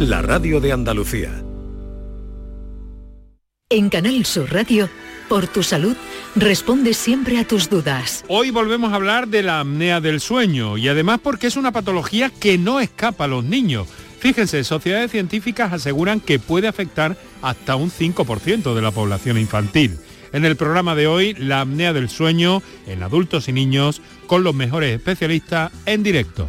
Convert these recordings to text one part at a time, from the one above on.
la radio de Andalucía. En Canal Sur Radio, por tu salud, responde siempre a tus dudas. Hoy volvemos a hablar de la apnea del sueño y además porque es una patología que no escapa a los niños. Fíjense, sociedades científicas aseguran que puede afectar hasta un 5% de la población infantil. En el programa de hoy, la apnea del sueño en adultos y niños con los mejores especialistas en directo.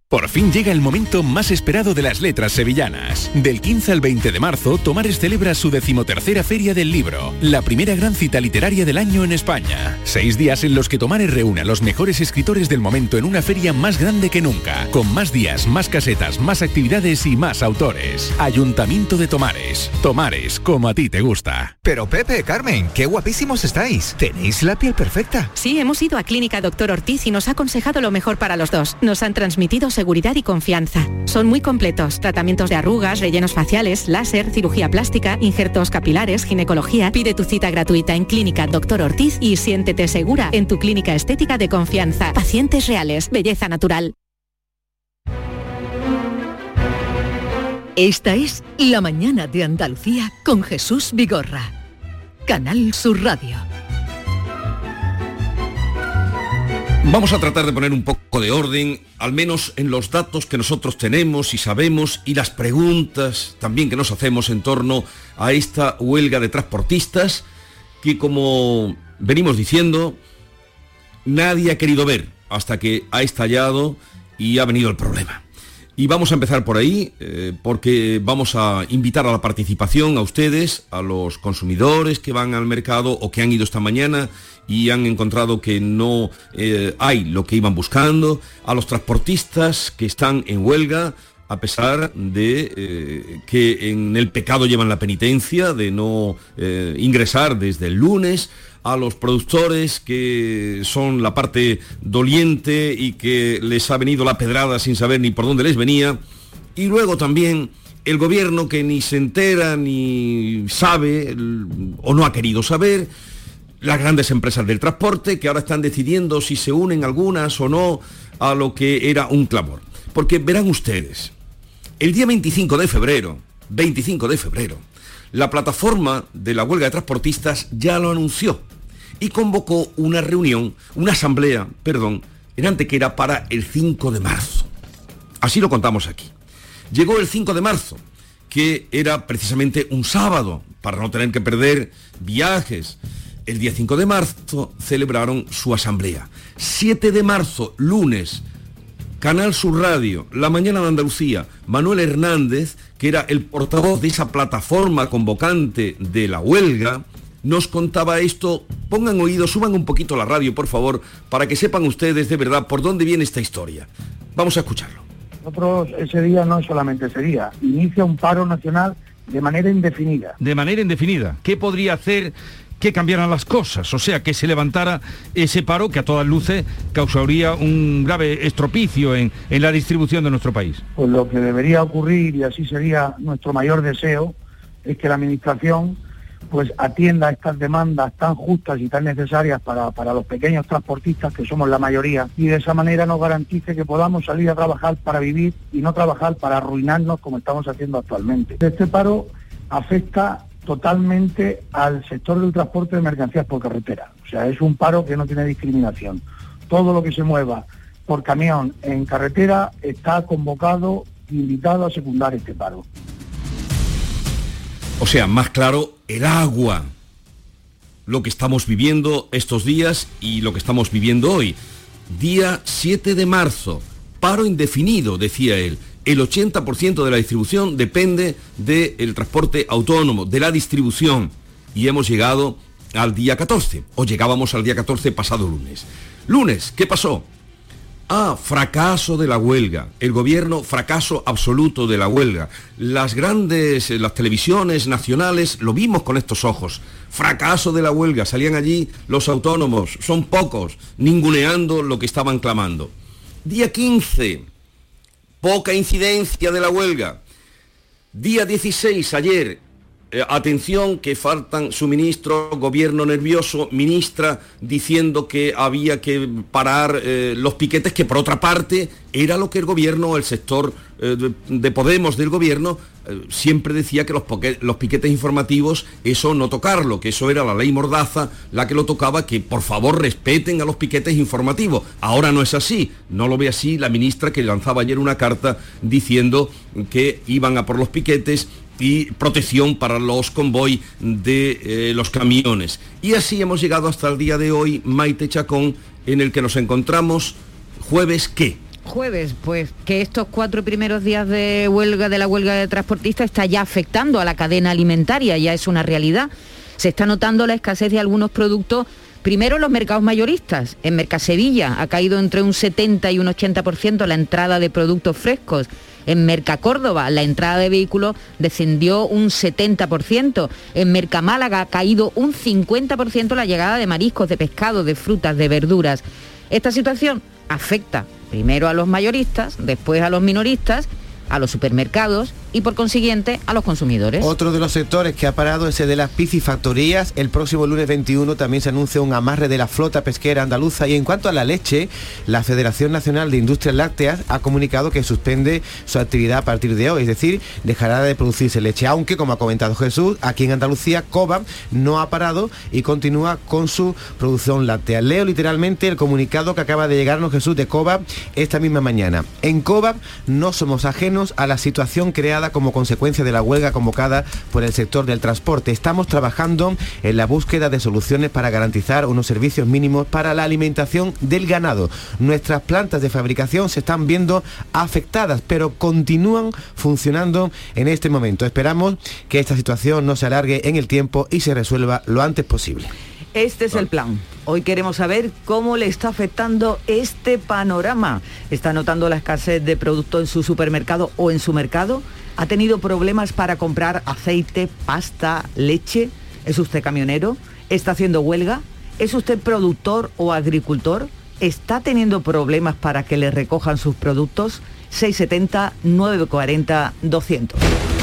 Por fin llega el momento más esperado de las letras sevillanas. Del 15 al 20 de marzo, Tomares celebra su decimotercera Feria del Libro, la primera gran cita literaria del año en España. Seis días en los que Tomares reúne a los mejores escritores del momento en una feria más grande que nunca, con más días, más casetas, más actividades y más autores. Ayuntamiento de Tomares. Tomares, como a ti te gusta. Pero Pepe, Carmen, qué guapísimos estáis. Tenéis la piel perfecta. Sí, hemos ido a Clínica Doctor Ortiz y nos ha aconsejado lo mejor para los dos. Nos han transmitido seguridad y confianza. Son muy completos. Tratamientos de arrugas, rellenos faciales, láser, cirugía plástica, injertos capilares, ginecología. Pide tu cita gratuita en Clínica Doctor Ortiz y siéntete segura en tu clínica estética de confianza. Pacientes reales, belleza natural. Esta es La Mañana de Andalucía con Jesús Vigorra. Canal Sur Radio. Vamos a tratar de poner un poco de orden, al menos en los datos que nosotros tenemos y sabemos y las preguntas también que nos hacemos en torno a esta huelga de transportistas que como venimos diciendo, nadie ha querido ver hasta que ha estallado y ha venido el problema. Y vamos a empezar por ahí, eh, porque vamos a invitar a la participación a ustedes, a los consumidores que van al mercado o que han ido esta mañana y han encontrado que no eh, hay lo que iban buscando, a los transportistas que están en huelga, a pesar de eh, que en el pecado llevan la penitencia de no eh, ingresar desde el lunes, a los productores que son la parte doliente y que les ha venido la pedrada sin saber ni por dónde les venía, y luego también el gobierno que ni se entera ni sabe o no ha querido saber, las grandes empresas del transporte que ahora están decidiendo si se unen algunas o no a lo que era un clamor. Porque verán ustedes, el día 25 de febrero, 25 de febrero, la plataforma de la huelga de transportistas ya lo anunció y convocó una reunión, una asamblea, perdón, en Antequera para el 5 de marzo. Así lo contamos aquí. Llegó el 5 de marzo, que era precisamente un sábado, para no tener que perder viajes, el día 5 de marzo celebraron su asamblea. 7 de marzo, lunes, Canal Sur Radio, La Mañana de Andalucía, Manuel Hernández, que era el portavoz de esa plataforma convocante de la huelga, nos contaba esto. Pongan oído, suban un poquito la radio, por favor, para que sepan ustedes de verdad por dónde viene esta historia. Vamos a escucharlo. Nosotros ese día, no solamente ese día, inicia un paro nacional de manera indefinida. De manera indefinida. ¿Qué podría hacer que cambiaran las cosas, o sea, que se levantara ese paro que a todas luces causaría un grave estropicio en, en la distribución de nuestro país. Pues lo que debería ocurrir, y así sería nuestro mayor deseo, es que la Administración pues atienda estas demandas tan justas y tan necesarias para, para, los pequeños transportistas, que somos la mayoría, y de esa manera nos garantice que podamos salir a trabajar para vivir y no trabajar para arruinarnos como estamos haciendo actualmente. Este paro afecta totalmente al sector del transporte de mercancías por carretera. O sea, es un paro que no tiene discriminación. Todo lo que se mueva por camión en carretera está convocado, invitado a secundar este paro. O sea, más claro, el agua. Lo que estamos viviendo estos días y lo que estamos viviendo hoy. Día 7 de marzo. Paro indefinido, decía él. El 80% de la distribución depende del transporte autónomo, de la distribución. Y hemos llegado al día 14, o llegábamos al día 14 pasado lunes. Lunes, ¿qué pasó? Ah, fracaso de la huelga. El gobierno, fracaso absoluto de la huelga. Las grandes, eh, las televisiones nacionales, lo vimos con estos ojos. Fracaso de la huelga. Salían allí los autónomos, son pocos, ninguneando lo que estaban clamando. Día 15, poca incidencia de la huelga. Día 16, ayer, eh, atención que faltan suministros, gobierno nervioso, ministra diciendo que había que parar eh, los piquetes, que por otra parte era lo que el gobierno, el sector eh, de, de, Podemos del gobierno, siempre decía que los, los, piquetes informativos, eso no tocarlo, que eso era la ley Mordaza la que lo tocaba, que por favor respeten a los piquetes informativos. Ahora no es así, no lo ve así la ministra que lanzaba ayer una carta diciendo que iban a por los piquetes y protección para los convoy de eh, los camiones. Y así hemos llegado hasta el día de hoy, Maite Chacón, en el que nos encontramos jueves qué. Jueves, pues que estos cuatro primeros días de huelga de la huelga de transportistas está ya afectando a la cadena alimentaria, ya es una realidad. Se está notando la escasez de algunos productos Primero los mercados mayoristas. En Mercasevilla ha caído entre un 70 y un 80% la entrada de productos frescos. En Mercacórdoba la entrada de vehículos descendió un 70%. En Mercamálaga ha caído un 50% la llegada de mariscos, de pescado, de frutas, de verduras. Esta situación afecta primero a los mayoristas, después a los minoristas, a los supermercados y por consiguiente a los consumidores. Otro de los sectores que ha parado es el de las piscifactorías. El próximo lunes 21 también se anuncia un amarre de la flota pesquera andaluza y en cuanto a la leche, la Federación Nacional de Industrias Lácteas ha comunicado que suspende su actividad a partir de hoy, es decir, dejará de producirse leche, aunque como ha comentado Jesús, aquí en Andalucía COBA no ha parado y continúa con su producción láctea. Leo literalmente el comunicado que acaba de llegarnos Jesús de COBA esta misma mañana. En COBA no somos ajenos a la situación creada como consecuencia de la huelga convocada por el sector del transporte. Estamos trabajando en la búsqueda de soluciones para garantizar unos servicios mínimos para la alimentación del ganado. Nuestras plantas de fabricación se están viendo afectadas, pero continúan funcionando en este momento. Esperamos que esta situación no se alargue en el tiempo y se resuelva lo antes posible. Este es el plan. Hoy queremos saber cómo le está afectando este panorama. ¿Está notando la escasez de producto en su supermercado o en su mercado? ¿Ha tenido problemas para comprar aceite, pasta, leche? ¿Es usted camionero? ¿Está haciendo huelga? ¿Es usted productor o agricultor? ¿Está teniendo problemas para que le recojan sus productos? 670-940-200.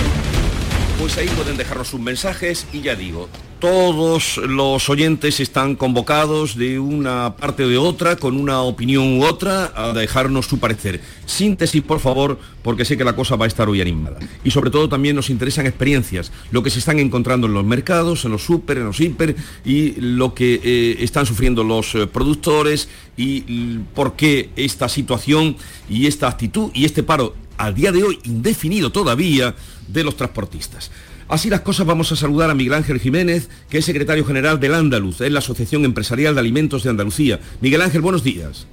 Pues ahí pueden dejarnos sus mensajes y ya digo, todos los oyentes están convocados de una parte o de otra, con una opinión u otra, a dejarnos su parecer. Síntesis, por favor, porque sé que la cosa va a estar hoy animada. Y sobre todo también nos interesan experiencias, lo que se están encontrando en los mercados, en los super, en los hiper, y lo que eh, están sufriendo los eh, productores, y por qué esta situación y esta actitud y este paro al día de hoy indefinido todavía de los transportistas. Así las cosas vamos a saludar a Miguel Ángel Jiménez, que es secretario general del Andaluz, es la Asociación Empresarial de Alimentos de Andalucía. Miguel Ángel, buenos días.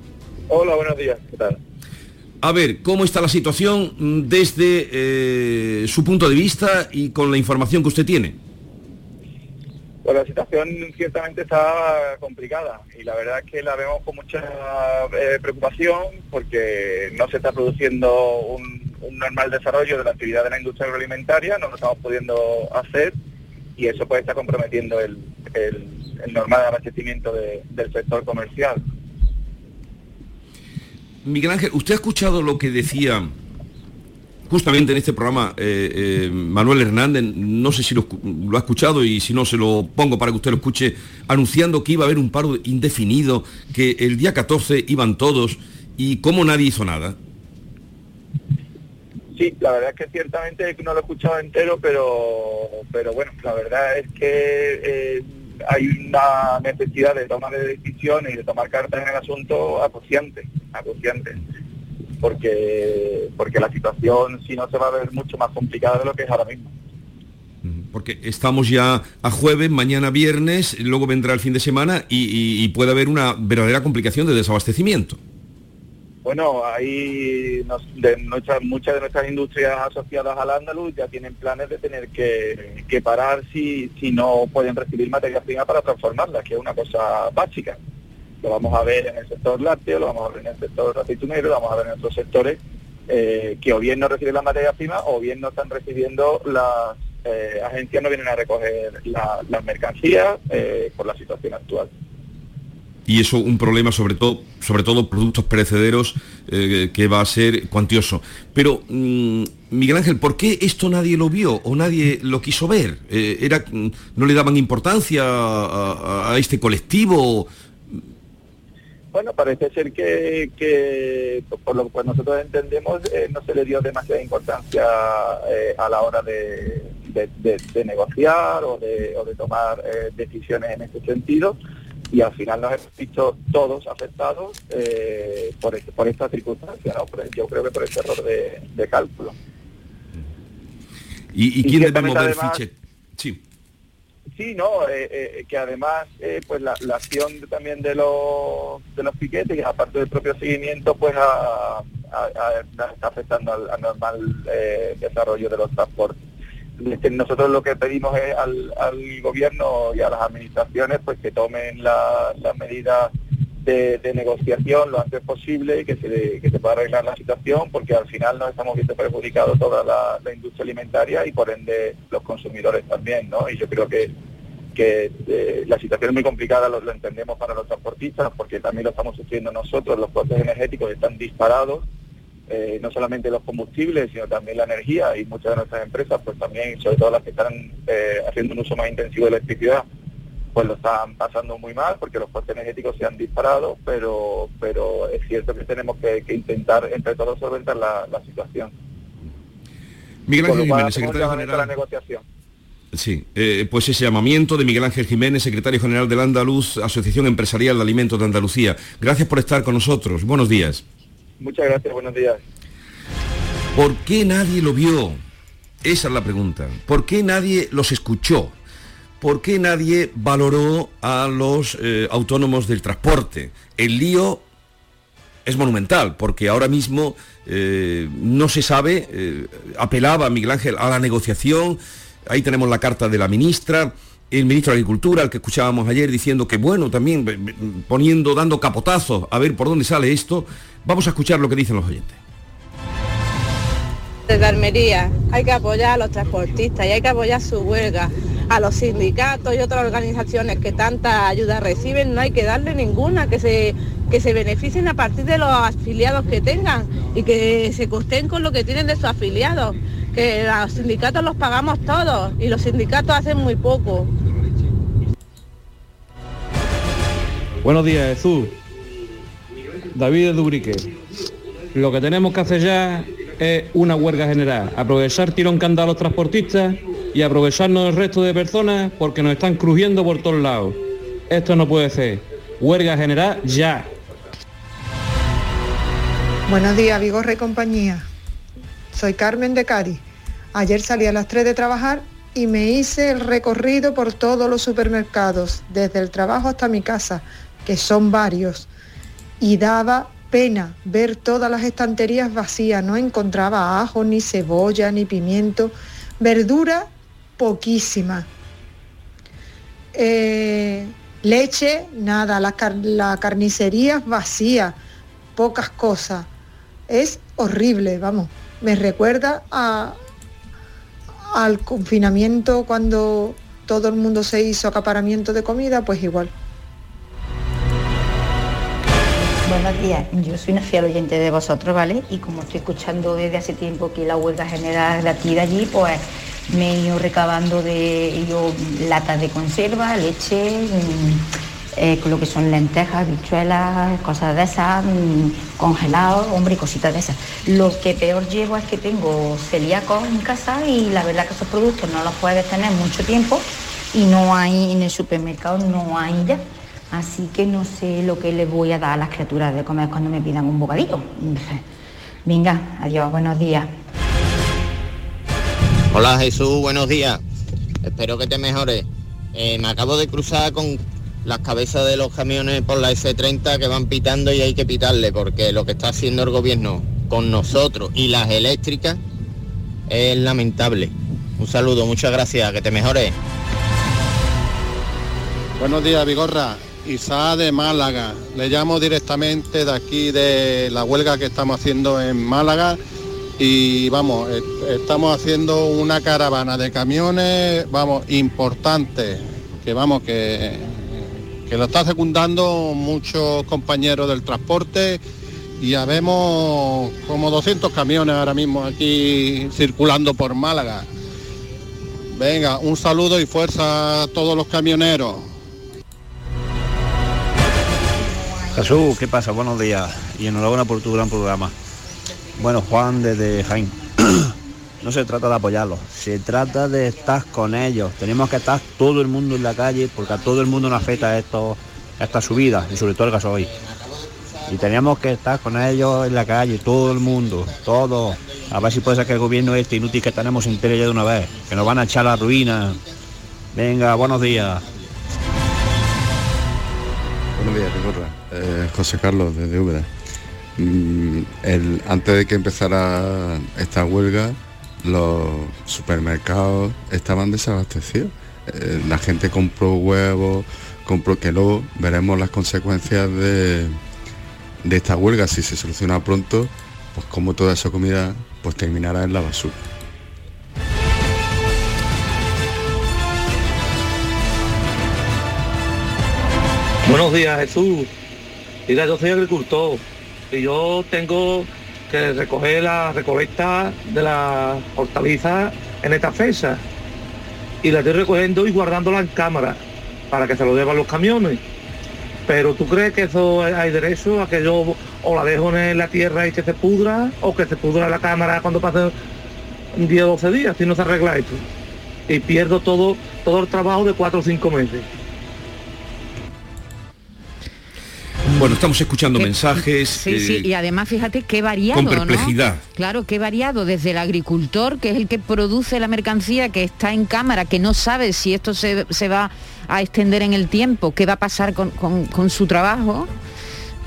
Hola, buenos días, ¿qué tal? A ver, ¿cómo está la situación desde eh, su punto de vista y con la información que usted tiene? Pues la situación ciertamente está complicada y la verdad es que la vemos con mucha eh, preocupación porque no se está produciendo un, normal desarrollo de la actividad de la industria agroalimentaria, no lo estamos pudiendo hacer y eso puede estar comprometiendo el, normal abastecimiento del sector comercial. Miguel Ángel, ¿usted ha escuchado lo que decía justamente en este programa eh, eh, Manuel Hernández, no sé si lo, ha escuchado y si no se lo pongo para que usted lo escuche, anunciando que iba a haber un paro indefinido, que el día 14 iban todos y cómo nadie hizo nada? Sí, la verdad es que ciertamente no lo he escuchado entero, pero, pero bueno, la verdad es que eh, hay una necesidad de tomar decisiones y de tomar cartas en el asunto acuciante, acuciante, porque, porque la situación si no se va a ver mucho más complicada de lo que es ahora mismo. Porque estamos ya a jueves, mañana viernes, luego vendrá el fin de semana y puede haber una verdadera complicación de desabastecimiento. Bueno, ahí de muchas de nuestras industrias asociadas al Andaluz ya tienen planes de tener que, parar si, si no pueden recibir materia prima para transformarlas, que es una cosa básica. Lo vamos a ver en el sector lácteo, lo vamos a ver en el sector aceitunero, lo vamos a ver en otros sectores eh, que o bien no reciben la materia prima o bien no están recibiendo las eh, agencias, no vienen a recoger las mercancías eh, por la situación actual y eso un problema sobre todo, sobre todo productos perecederos que va a ser cuantioso. Pero, mm, Miguel Ángel, ¿por qué esto nadie lo vio o nadie lo quiso ver? Era, mm, ¿No le daban importancia a, este colectivo? Bueno, parece ser que, por lo que nosotros entendemos, eh, no se le dio demasiada importancia a la hora de, negociar o de, o tomar decisiones en ese sentido y al final nos hemos visto todos afectados eh, por, este, por esta circunstancia, ¿no? yo creo que por este error de, cálculo. ¿Y, quién debe mover fiche? Sí. Sí, no, eh, eh, que además pues la, acción también de los de los piquetes, aparte del propio seguimiento, pues está afectando al normal desarrollo de los transportes. Nosotros lo que pedimos es al, gobierno y a las administraciones pues que tomen las medidas de, negociación lo antes posible que se, que se pueda arreglar la situación porque al final nos estamos viendo perjudicados toda la, industria alimentaria y por ende los consumidores también, ¿no? Y yo creo que, que eh, la situación es muy complicada, lo, entendemos para los transportistas porque también lo estamos sufriendo nosotros, los costes energéticos están disparados eh, no solamente los combustibles, sino también la energía y muchas de nuestras empresas, pues también, sobre todo las que están eh, haciendo un uso más intensivo de electricidad, pues lo están pasando muy mal porque los costes energéticos se han disparado, pero, pero es cierto que tenemos que, intentar entre todos solventar la, situación. Miguel Ángel Jiménez, secretario general. de La negociación. Sí, eh, pues ese llamamiento de Miguel Ángel Jiménez, secretario general del Andaluz, Asociación Empresarial de Alimentos de Andalucía. Gracias por estar con nosotros. Buenos días. Muchas gracias, buenos días. ¿Por qué nadie lo vio? Esa es la pregunta. ¿Por qué nadie los escuchó? ¿Por qué nadie valoró a los eh, autónomos del transporte? El lío es monumental, porque ahora mismo eh, no se sabe, eh, apelaba Miguel Ángel a la negociación, ahí tenemos la carta de la ministra, el ministro de Agricultura, al que escuchábamos ayer, diciendo que bueno, también poniendo, dando capotazos a ver por dónde sale esto, Vamos a escuchar lo que dicen los oyentes. Desde Almería hay que apoyar a los transportistas y hay que apoyar su huelga. A los sindicatos y otras organizaciones que tanta ayuda reciben no hay que darle ninguna, que se, que se beneficien a partir de los afiliados que tengan y que se costen con lo que tienen de sus afiliados. Que los sindicatos los pagamos todos y los sindicatos hacen muy poco. Buenos días, Jesús. David de Dubrique. Lo que tenemos que hacer ya es una huelga general, aprovechar tirón que los transportistas y aprovecharnos del resto de personas porque nos están crujiendo por todos lados. Esto no puede ser. Huelga general ya. Buenos días, Vigorre y compañía. Soy Carmen de Cari. Ayer salí a las 3 de trabajar y me hice el recorrido por todos los supermercados, desde el trabajo hasta mi casa, que son varios y daba pena ver todas las estanterías vacías, no encontraba ajo, ni cebolla, ni pimiento, verdura poquísima. Eh, leche, nada, la, la carnicería vacía, pocas cosas. Es horrible, vamos. Me recuerda a, al confinamiento cuando todo el mundo se hizo acaparamiento de comida, pues igual. Buenos días, yo soy una fiel oyente de vosotros, ¿vale? Y como estoy escuchando desde hace tiempo que la huelga general de aquí de allí, pues me he ido recabando de ello latas de conserva, leche, mm, eh, con lo que son lentejas, bichuelas, cosas de esas, mm, congelados, hombre, cositas de esas. Lo que peor llevo es que tengo celíacos en casa y la verdad que esos productos no los puedes tener mucho tiempo y no hay en el supermercado, no hay ya. Así que no sé lo que les voy a dar a las criaturas de comer cuando me pidan un bocadillo. Venga, adiós, buenos días. Hola Jesús, buenos días. Espero que te mejores. Eh, me acabo de cruzar con las cabezas de los camiones por la S30 que van pitando y hay que pitarle porque lo que está haciendo el gobierno con nosotros y las eléctricas es lamentable. Un saludo, muchas gracias, que te mejores. Buenos días, Vigorra. Isa de Málaga. Le llamo directamente de aquí de la huelga que estamos haciendo en Málaga y vamos, estamos haciendo una caravana de camiones, vamos, importante, que vamos, que, que lo está secundando muchos compañeros del transporte y ya vemos como 200 camiones ahora mismo aquí circulando por Málaga. Venga, un saludo y fuerza a todos los camioneros. Jesús, ¿qué pasa? Buenos días y enhorabuena por tu gran programa. Bueno, Juan desde Jaén. no se trata de apoyarlos, se trata de estar con ellos. Tenemos que estar todo el mundo en la calle porque a todo el mundo nos afecta esto, esta subida y sobre todo el gasoil. Y teníamos que estar con ellos en la calle, todo el mundo, todo. A ver si puede ser que el gobierno este inútil que tenemos se entere ya de una vez, que nos van a echar a la ruina. Venga, buenos días. Eh, José Carlos, desde Úbeda. Mm, antes de que empezara esta huelga, los supermercados estaban desabastecidos. Eh, la gente compró huevos, compró que luego veremos las consecuencias de, de esta huelga. Si se soluciona pronto, pues como toda esa comida pues terminará en la basura. Buenos días, Jesús. Mira, yo soy agricultor y yo tengo que recoger la recolecta de las hortalizas en esta fecha. Y la estoy recogiendo y guardándola en cámara para que se lo llevan los camiones. Pero ¿tú crees que eso hay derecho a que yo o la dejo en la tierra y que se pudra o que se pudra la cámara cuando pase 10 o 12 días si no se arregla esto? Y pierdo todo, todo el trabajo de 4 o 5 meses. Bueno, estamos escuchando Que- mensajes. Sí, eh, sí, y además fíjate qué variado, con perplejidad. ¿no? Claro, qué variado, desde el agricultor, que es el que produce la mercancía, que está en cámara, que no sabe si esto se, se va a extender en el tiempo, qué va a pasar con, con- con su trabajo,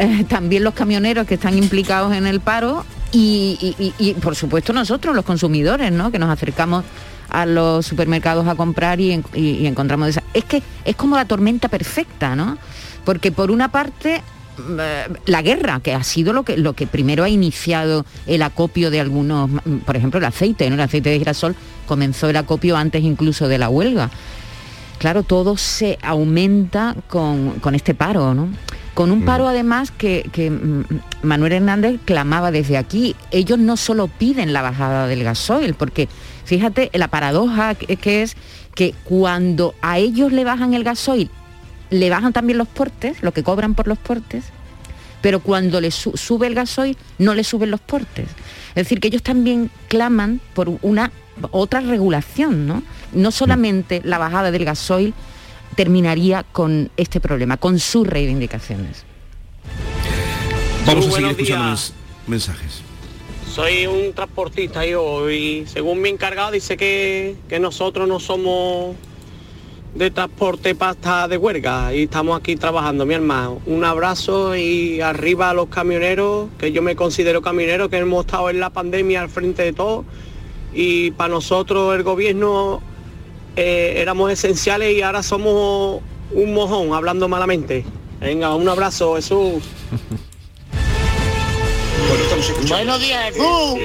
Eh, también los camioneros que están implicados en el paro y, y- y- y, por supuesto nosotros, los consumidores, ¿no? que nos acercamos a los supermercados a comprar y, en- y- y encontramos esa. Es que es como la tormenta perfecta, ¿no? Porque por una parte eh, la guerra, que ha sido lo que, lo que primero ha iniciado el acopio de algunos, mm, por ejemplo, el aceite, ¿no? El aceite de girasol comenzó el acopio antes incluso de la huelga. Claro, todo se aumenta con, con este paro, ¿no? Con un paro además que, que, mm, Manuel Hernández clamaba desde aquí. Ellos no solo piden la bajada del gasoil, porque fíjate la paradoja que es que cuando a ellos le bajan el gasoil, le bajan también los portes, lo que cobran por los portes, pero cuando le su- sube el gasoil no le suben los portes. Es decir, que ellos también claman por una otra regulación, ¿no? No solamente la bajada del gasoil terminaría con este problema, con sus reivindicaciones. Vamos a seguir escuchando mens- mensajes. Soy un transportista yo y según mi encargado dice que, que nosotros no somos de transporte pasta de huelga y estamos aquí trabajando, mi hermano. Un abrazo y arriba a los camioneros, que yo me considero camionero, que hemos estado en la pandemia al frente de todo y para nosotros el gobierno eh, éramos esenciales y ahora somos un mojón, hablando malamente. Venga, un abrazo, Jesús. Buenos días, Jesús.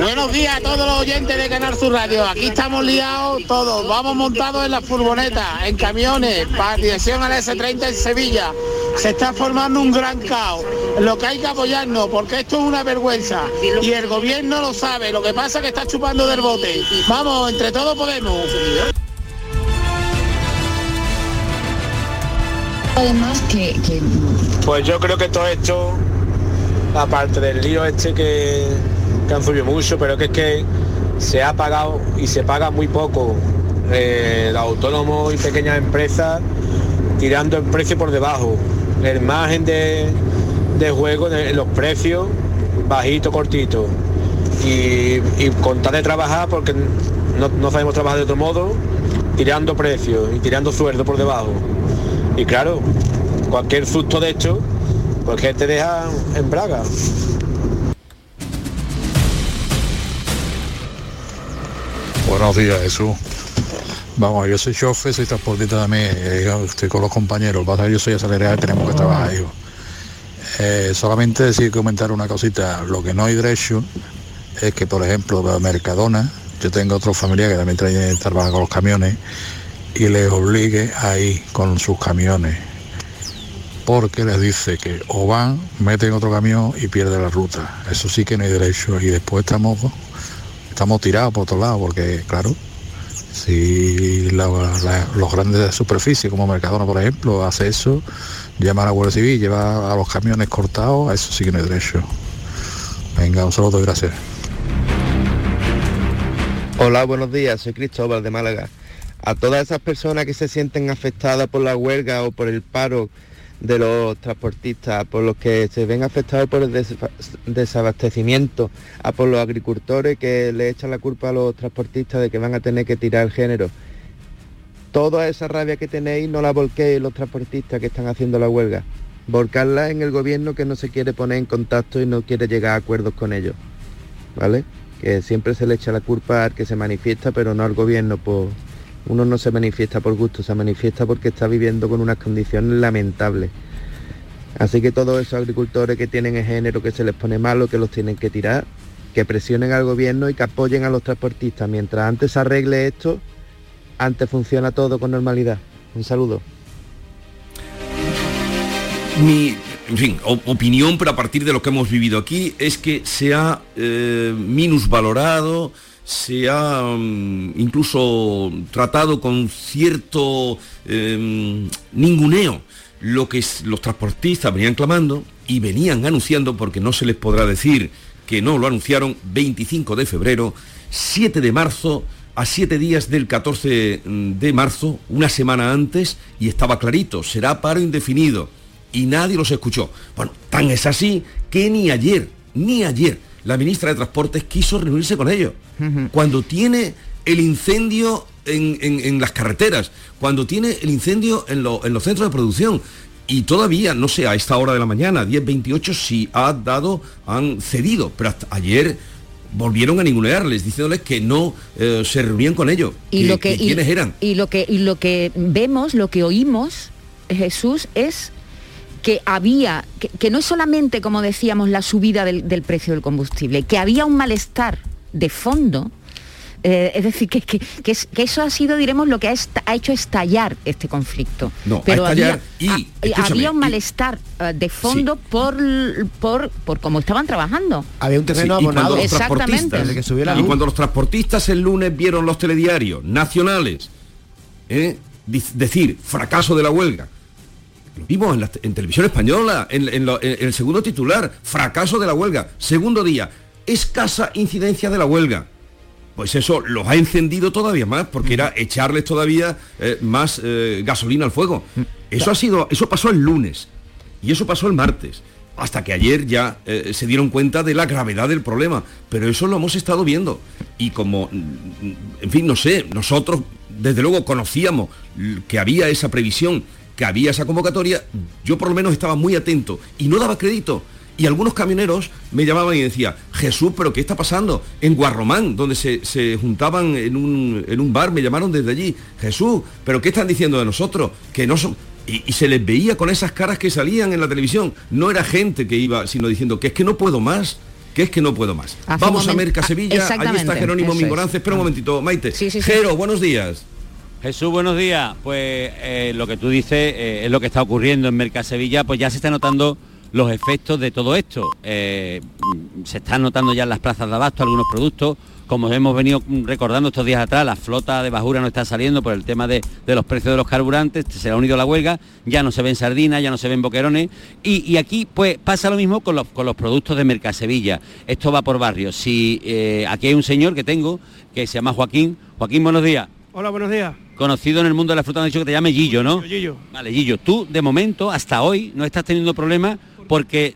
Buenos días a todos los oyentes de Canal Sur Radio. Aquí estamos liados todos. Vamos montados en las furgonetas, en camiones, para dirección a la S30 en Sevilla. Se está formando un gran caos. Lo que hay que apoyarnos, porque esto es una vergüenza. Y el gobierno lo sabe. Lo que pasa es que está chupando del bote. Vamos, entre todos podemos. Además que, Pues yo creo que todo esto, aparte del lío este que, que han subido mucho, pero que es que se ha pagado y se paga muy poco. Eh, los autónomos y pequeñas empresas tirando el precio por debajo. El margen de, de juego, de los precios, bajito, cortito. Y, con tal de trabajar, porque no, no sabemos trabajar de otro modo, tirando precios y tirando sueldo por debajo. Y claro, cualquier susto de hecho, pues que te deja en braga. Buenos días, Jesús. Vamos, yo soy chofer, soy transportista también, estoy con los compañeros, yo soy asalariado y tenemos que trabajar, hijo. Eh, solamente decir comentar una cosita, lo que no hay derecho es que, por ejemplo, Mercadona, yo tengo otro familiar que también trae, trabaja con los camiones, y les obligue a ir con sus camiones, porque les dice que o van, meten otro camión y pierden la ruta. Eso sí que no hay derecho. Y después estamos, estamos tirados por otro lado, porque claro, si los grandes de superficie, como Mercadona, por ejemplo, hace eso, llama a la Guardia Civil, lleva a los camiones cortados, a eso sí que no hay derecho. Venga, un saludo y gracias. Hola, buenos días, soy Cristóbal de Málaga. A todas esas personas que se sienten afectadas por la huelga o por el paro de los transportistas, por los que se ven afectados por el desabastecimiento, a por los agricultores que le echan la culpa a los transportistas de que van a tener que tirar el género. Toda esa rabia que tenéis no la volquéis los transportistas que están haciendo la huelga. Volcarla en el gobierno que no se quiere poner en contacto y no quiere llegar a acuerdos con ellos. ¿Vale? Que siempre se le echa la culpa al que se manifiesta, pero no al gobierno. Por... Uno no se manifiesta por gusto, se manifiesta porque está viviendo con unas condiciones lamentables. Así que todos esos agricultores que tienen el género que se les pone malo, que los tienen que tirar, que presionen al gobierno y que apoyen a los transportistas. Mientras antes se arregle esto, antes funciona todo con normalidad. Un saludo. Mi, en fin, opinión, pero a partir de lo que hemos vivido aquí, es que se ha eh, minusvalorado, se ha mm, incluso tratado con cierto eh, ninguneo lo que los transportistas venían clamando y venían anunciando, porque no se les podrá decir que no lo anunciaron, 25 de febrero, 7 de marzo, a siete días del 14 de marzo, una semana antes, y estaba clarito, será paro indefinido. Y nadie los escuchó. Bueno, tan es así que ni ayer, ni ayer, la ministra de Transportes quiso reunirse con ellos. Cuando tiene el incendio en, en- en las carreteras, cuando tiene el incendio en, lo- en los centros de producción. Y todavía, no sé, a esta hora de la mañana, 10.28, si ha dado, han cedido. Pero hasta ayer volvieron a ningunearles, diciéndoles que no eh, se reunían con ellos. y que- lo que, que y- quiénes eran. y lo que y lo que vemos lo que oímos Jesús es que había que, que no es solamente como decíamos la subida del, del precio del combustible que había un malestar de fondo eh, es decir que, que- que es- que eso ha sido diremos lo que ha, ha hecho estallar este conflicto No, a pero estallar había, y, a- escúchame, había un y- malestar eh, de fondo por, por por cómo estaban trabajando Había un terreno Sí, y abonado. los Exactamente. Desde que subió la y luz. cuando los transportistas el lunes vieron los telediarios nacionales ¿eh? Decir fracaso de la huelga vimos en, televisión española en, el segundo titular fracaso de la huelga segundo día escasa incidencia de la huelga pues eso los ha encendido todavía más porque era echarles todavía eh, más eh, gasolina al fuego eso ha sido eso pasó el lunes y eso pasó el martes. Hasta que ayer ya eh, se dieron cuenta de la gravedad del problema. Pero eso lo hemos estado viendo. Y como, mm, en fin, no sé, nosotros desde luego conocíamos que había esa previsión, que había esa convocatoria, yo por lo menos estaba muy atento y no daba crédito. Y algunos camioneros me llamaban y decían, Jesús, pero ¿qué está pasando? En Guarromán, donde se, se juntaban en un, en un bar, me llamaron desde allí, Jesús, pero ¿qué están diciendo de nosotros? Que no son... Y, y se les veía con esas caras que salían en la televisión. No era gente que iba, sino diciendo que es que no puedo más. que es que no puedo más. Hace Vamos a Merca ah, Sevilla, ahí está Jerónimo eso es. Mingorance. Espera un momentito, Maite. sí, sí. Jero, buenos días. Jesús, buenos días. Pues eh, lo que tú dices eh, es lo que está ocurriendo en Mercasevilla, pues ya se está notando los efectos de todo esto. Eh, se están notando ya en las plazas de abasto algunos productos. Como hemos venido recordando estos días atrás, la flota de bajura no está saliendo por el tema de, los precios de los carburantes, se ha unido la huelga, ya no se ven sardinas, ya no se ven boquerones. Y, aquí pues pasa lo mismo con los, productos de Mercasevilla. Esto va por barrios. Si aquí hay un señor que tengo que se llama Joaquín. Joaquín, buenos días Hola, buenos días. Conocido en el mundo de la fruta, me han dicho que te llame Gillo, ¿no? Gillo. Vale, Gillo, tú de momento, hasta hoy, no estás teniendo problemas porque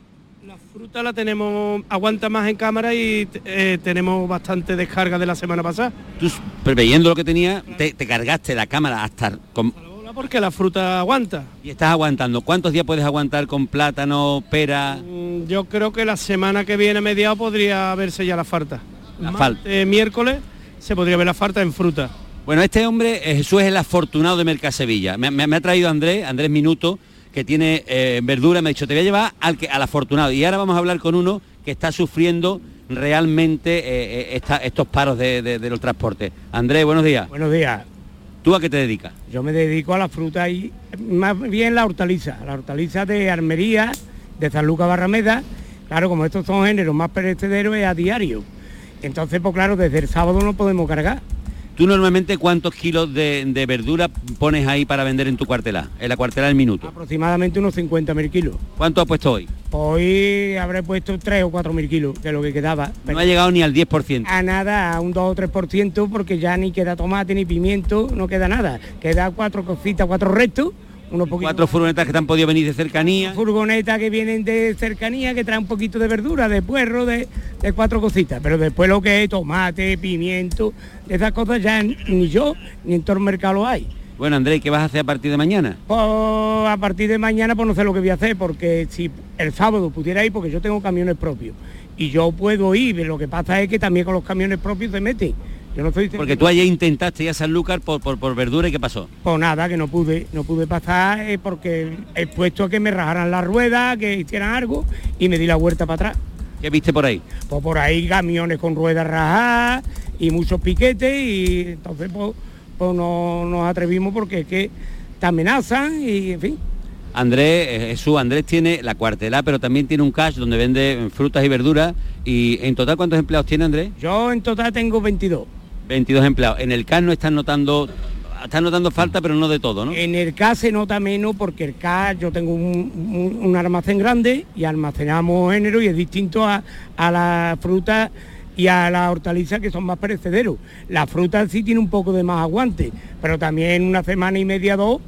Fruta la tenemos, aguanta más en cámara y eh, tenemos bastante descarga de la semana pasada. tú, preveyendo lo que tenía, te, te cargaste la cámara hasta... Con, Porque la fruta aguanta. y estás aguantando. ¿Cuántos días puedes aguantar con plátano, pera? Mm, Yo creo que la semana que viene, mediado, podría verse ya la falta. La falta. Eh, miércoles se podría ver la falta en fruta. Bueno, este hombre, eh, Jesús, es el afortunado de Mercasevilla. Me, me- me ha traído Andrés, Andrés Minuto, que tiene eh, verdura, me ha dicho, te voy a llevar al, que, al afortunado. Y ahora vamos a hablar con uno que está sufriendo realmente eh, eh, esta- estos paros de, de- de los transportes. Andrés, buenos días. Buenos días. ¿Tú a qué te dedicas? Yo me dedico a la fruta y más bien la hortaliza, la hortaliza de armería, de San Lucas Barrameda. Claro, como estos son géneros más perecederos es a diario. Entonces, pues claro, desde el sábado no podemos cargar. ¿Tú normalmente cuántos kilos de, de verdura pones ahí para vender en tu cuartelá? En la cuartelá del minuto. Aproximadamente unos 50.000 kilos. ¿Cuánto has puesto hoy? Hoy habré puesto 3 o 4.000 kilos de lo que quedaba. No ha llegado ni al 10%. A nada, a un 2 o 3% porque ya ni queda tomate ni pimiento, no queda nada. Queda cuatro cositas, cuatro restos, unos Cuatro furgonetas que te han podido venir de cercanía. furgonetas que vienen de cercanía, que traen un poquito de verdura, de puerro, de, de cuatro cositas. Pero después lo que es tomate, pimiento, esas cosas ya ni yo ni en todo el mercado lo hay. Bueno, Andrés, ¿qué vas a hacer a partir de mañana? Pues a partir de mañana pues no sé lo que voy a hacer, porque si el sábado pudiera ir, porque yo tengo camiones propios, y yo puedo ir, lo que pasa es que también con los camiones propios se meten. Yo no estoy Porque tú ayer intentaste ir a Sanlúcar por, por, por verdura y ¿qué pasó? Pues nada, que no pude, no pude pasar eh, porque he puesto a que me rajaran la rueda, que hicieran algo y me di la vuelta para atrás. ¿Qué viste por ahí? Pues por ahí camiones con ruedas rajadas y muchos piquetes y entonces pues, pues no nos atrevimos porque es que te amenazan y en fin. Andrés, eh, Jesús, Andrés tiene la cuartelá, pero también tiene un cash donde vende frutas y verduras. ¿Y en total cuántos empleados tiene Andrés? Yo en total tengo 22. 22 empleados. En el cash no están notando, están notando falta, pero no de todo, ¿no? En el CAS se nota menos porque el CAS yo tengo un, un- un almacén grande y almacenamos género y es distinto a, a la fruta y a la hortaliza que son más perecederos. La fruta sí tiene un poco de más aguante, pero también una semana y media, dos,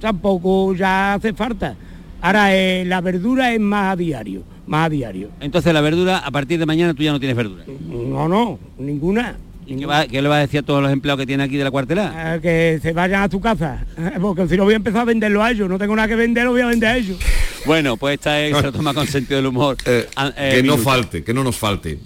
tampoco ya hace falta. Ahora eh, la verdura es más a diario, más a diario. Entonces la verdura, a partir de mañana tú ya no tienes verdura. No, no, ninguna. ¿Y qué, va- qué le vas a decir a todos los empleados que tiene aquí de la cuartelá? Eh, que se vayan a tu casa, porque si no voy a empezar a venderlo a ellos, no tengo nada que vender, lo voy a vender a ellos. Bueno, pues esta es, se lo toma con sentido del humor. Ah, eh, que no falte, que no nos falte.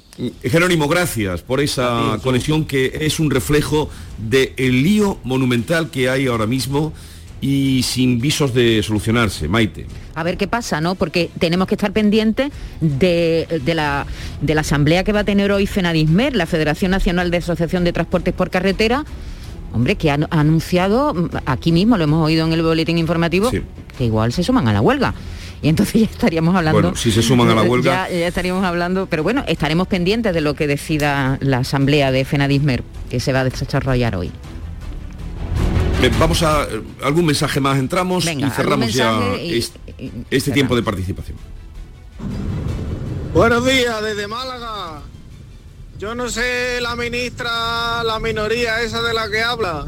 Jerónimo, gracias por esa conexión que es un reflejo del lío monumental que hay ahora mismo y sin visos de solucionarse. Maite. A ver qué pasa, ¿no? Porque tenemos que estar pendientes de, de la, de la asamblea que va a tener hoy FENADISMER, la Federación Nacional de Asociación de Transportes por Carretera, hombre, que ha, anunciado, mm, aquí mismo lo hemos oído en el boletín informativo, que igual se suman a la huelga. Y entonces ya estaríamos hablando... Bueno, si se suman a la huelga- Ya, ya estaríamos hablando, pero bueno, estaremos pendientes de lo que decida la asamblea de FENADISMER, que se va a desarrollar hoy. Eh, Vamos a eh, algún mensaje más entramos Venga, y cerramos ya y- este tiempo de participación. Buenos días desde Málaga. Yo no sé la ministra, la minoría esa de la que habla,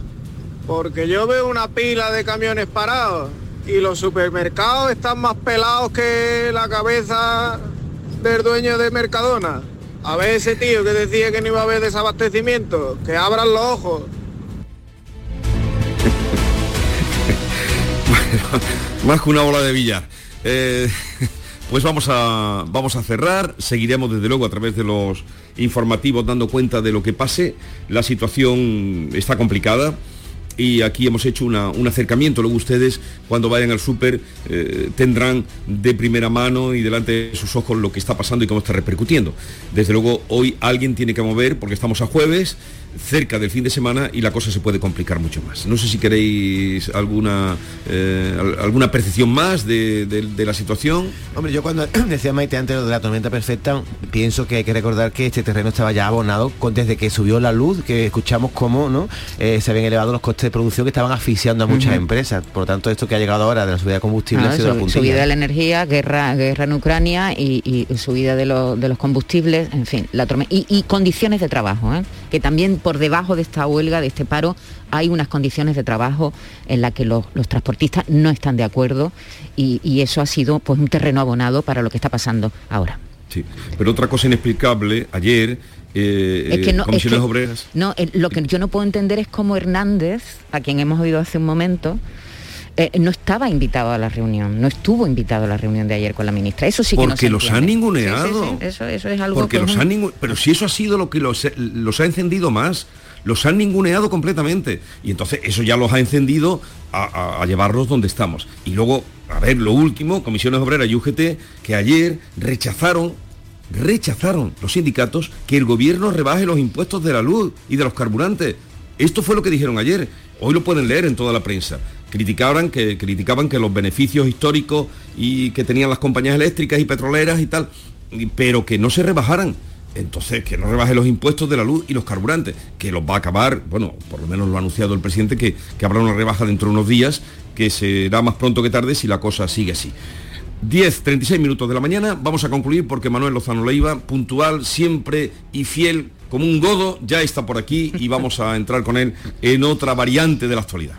porque yo veo una pila de camiones parados y los supermercados están más pelados que la cabeza del dueño de Mercadona. A ver ese tío que decía que no iba a haber desabastecimiento, que abran los ojos. Más que una bola de billar. Eh, pues vamos a, vamos a cerrar. Seguiremos desde luego a través de los informativos dando cuenta de lo que pase. La situación está complicada y aquí hemos hecho una- un acercamiento. Luego ustedes, cuando vayan al súper, eh, tendrán de primera mano y delante de sus ojos lo que está pasando y cómo está repercutiendo. Desde luego, hoy alguien tiene que mover, porque estamos a jueves, cerca del fin de semana, y la cosa se puede complicar mucho más. No sé si queréis alguna, eh, al- alguna percepción más de, de- de la situación. Hombre, yo cuando decía Maite antes lo de la tormenta perfecta, pienso que hay que recordar que este terreno estaba ya abonado con, desde que subió la luz, que escuchamos cómo ¿no? Eh, se habían elevado los costes de producción que estaban asfixiando a muchas empresas. Por lo tanto, esto que ha llegado ahora de la subida de combustible Ah, ha sido la su- puntilla. subida de la energía, guerra, guerra en Ucrania y, y subida de, lo- de los combustibles, en fin, la torme- y, y condiciones de trabajo, ¿eh? que también por debajo de esta huelga, de este paro, hay unas condiciones de trabajo en las que los, los transportistas no están de acuerdo y, y eso ha sido pues un terreno abonado para lo que está pasando ahora. Sí. Pero otra cosa inexplicable, ayer, eh, Es que es comisiones que- obreras. No, lo que yo no puedo entender es cómo Hernández, a quien hemos oído hace un momento, eh, no estaba invitado a la reunión, no estuvo invitado a la reunión de ayer con la ministra. Eso sí que no porque los han ninguneado. Sí, sí, sí, Eso, eso es algo Porque que los es han Pero si eso ha sido lo que los, los ha encendido más. Los han ninguneado completamente. Y entonces eso ya los ha encendido a, a- a llevarlos donde estamos. Y luego, a ver, lo último, Comisiones Obreras y UGT, que ayer rechazaron, rechazaron los sindicatos que el gobierno rebaje los impuestos de la luz y de los carburantes. Esto fue lo que dijeron ayer. Hoy lo pueden leer en toda la prensa. Criticaban que, criticaban que los beneficios históricos y que tenían las compañías eléctricas y petroleras y tal, pero que no se rebajaran. Entonces, que no rebaje los impuestos de la luz y los carburantes, que los va a acabar, bueno, por lo menos lo ha anunciado el presidente, que, que habrá una rebaja dentro de unos días, que será más pronto que tarde si la cosa sigue así. 10, 36 minutos de la mañana, vamos a concluir porque Manuel Lozano Leiva, puntual, siempre y fiel, como un godo, ya está por aquí y vamos a entrar con él en otra variante de la actualidad.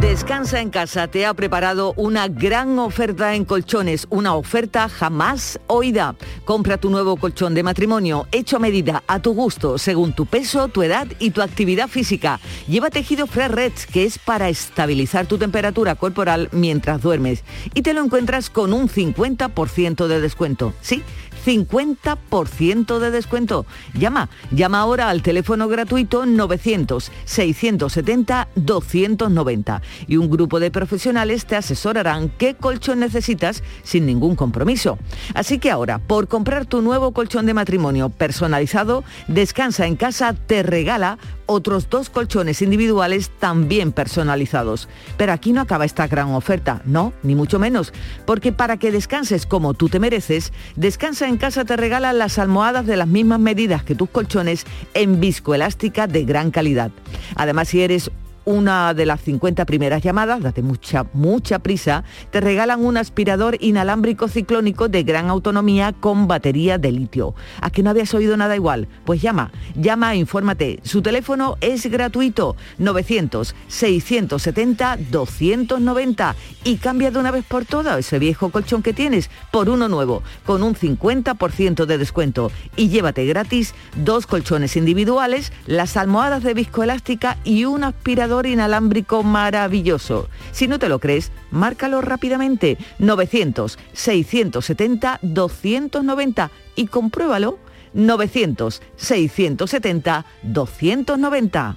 Descansa en casa te ha preparado una gran oferta en colchones, una oferta jamás oída. Compra tu nuevo colchón de matrimonio hecho a medida a tu gusto, según tu peso, tu edad y tu actividad física. Lleva tejido Fresh Reds, que es para estabilizar tu temperatura corporal mientras duermes. Y te lo encuentras con un 50% de descuento. Sí, 50% de descuento. Llama, llama ahora al teléfono gratuito 900-670-290 y un grupo de profesionales te asesorarán qué colchón necesitas sin ningún compromiso. Así que ahora, por comprar tu nuevo colchón de matrimonio personalizado, Descansa en casa te regala otros dos colchones individuales también personalizados. Pero aquí no acaba esta gran oferta, no, ni mucho menos, porque para que descanses como tú te mereces, Descansa en casa te regala las almohadas de las mismas medidas que tus colchones en viscoelástica de gran calidad. Además, si eres una de las 50 primeras llamadas, date mucha, mucha prisa, te regalan un aspirador inalámbrico ciclónico de gran autonomía con batería de litio. ¿A que no habías oído nada igual? Pues llama, llama e infórmate. Su teléfono es gratuito, 900-670-290 y cambia de una vez por todas ese viejo colchón que tienes por uno nuevo, con un 50% de descuento y llévate gratis dos colchones individuales, las almohadas de viscoelástica y un aspirador inalámbrico maravilloso. Si no te lo crees, márcalo rápidamente 900-670-290 y compruébalo 900-670-290.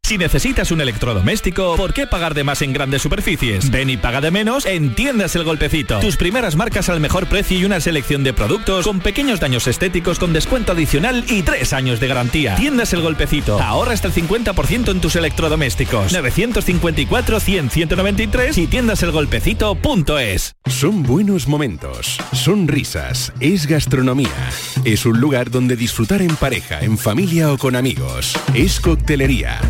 Si necesitas un electrodoméstico, ¿por qué pagar de más en grandes superficies? Ven y paga de menos en Tiendas El Golpecito. Tus primeras marcas al mejor precio y una selección de productos con pequeños daños estéticos con descuento adicional y tres años de garantía. Tiendas El Golpecito. Ahorra hasta el 50% en tus electrodomésticos. 954-100-193 y tiendaselgolpecito.es. Son buenos momentos, son risas, es gastronomía. Es un lugar donde disfrutar en pareja, en familia o con amigos. Es coctelería.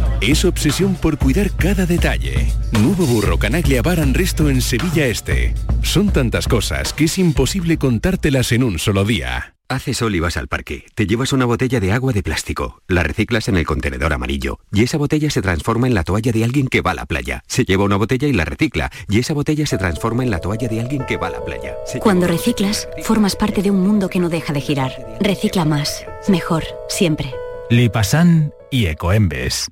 Obsesión por cuidar cada detalle. Nuevo Burro Canaglia Bar and Resto en Sevilla Este. Son tantas cosas que es imposible contártelas en un solo día. Hace sol y vas al parque. Te llevas una botella de agua de plástico. La reciclas en el contenedor amarillo. Y esa botella se transforma en la toalla de alguien que va a la playa. Se lleva una botella y la recicla. Y esa botella se transforma en la toalla de alguien que va a la playa. Se Cuando reciclas, formas parte de un mundo que no deja de girar. Recicla más, mejor, siempre. Lipasan y Ecoembes.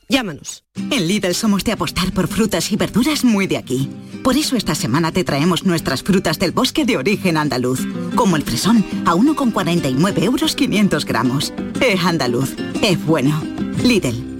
Llámanos. En Lidl somos de apostar por frutas y verduras muy de aquí. Por eso esta semana te traemos nuestras frutas del bosque de origen andaluz, como el fresón a 1,49 euros 500 gramos. Es andaluz, es bueno. Lidl,